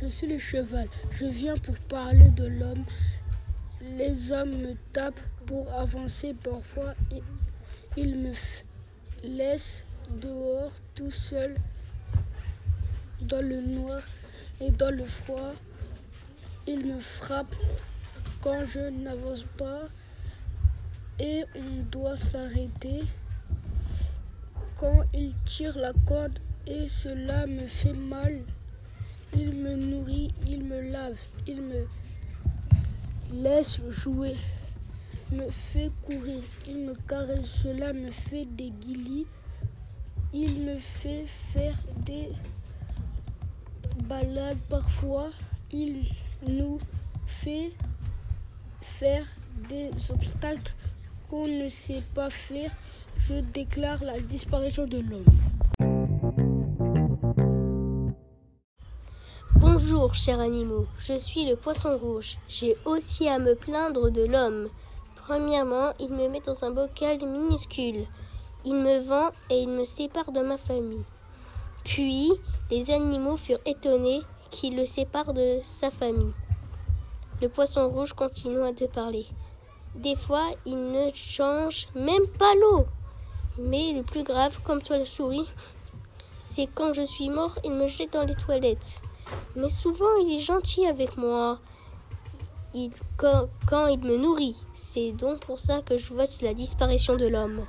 je suis le cheval. Je viens pour parler de l'homme. Les hommes me tapent pour avancer. Parfois, ils me laissent dehors tout seul dans le noir et dans le froid. Ils me frappent quand je n'avance pas et on doit s'arrêter quand ils tirent la corde et cela me fait mal. Il me nourrit, il me lave, il me laisse jouer, me fait courir, il me caresse, cela me fait des guillis, il me fait faire des balades parfois, il nous fait faire des obstacles qu'on ne sait pas faire. Je déclare la disparition de l'homme. Bonjour, chers animaux, je suis le poisson rouge. J'ai aussi à me plaindre de l'homme. Premièrement, il me met dans un bocal minuscule. Il me vend et il me sépare de ma famille. Puis, les animaux furent étonnés qu'il le sépare de sa famille. Le poisson rouge continua de parler. Des fois, il ne change même pas l'eau. Mais le plus grave, comme toi la souris, c'est quand je suis mort, il me jette dans les toilettes. Mais souvent, il est gentil avec moi. Quand, quand il me nourrit. C'est donc pour ça que je vois la disparition de l'homme.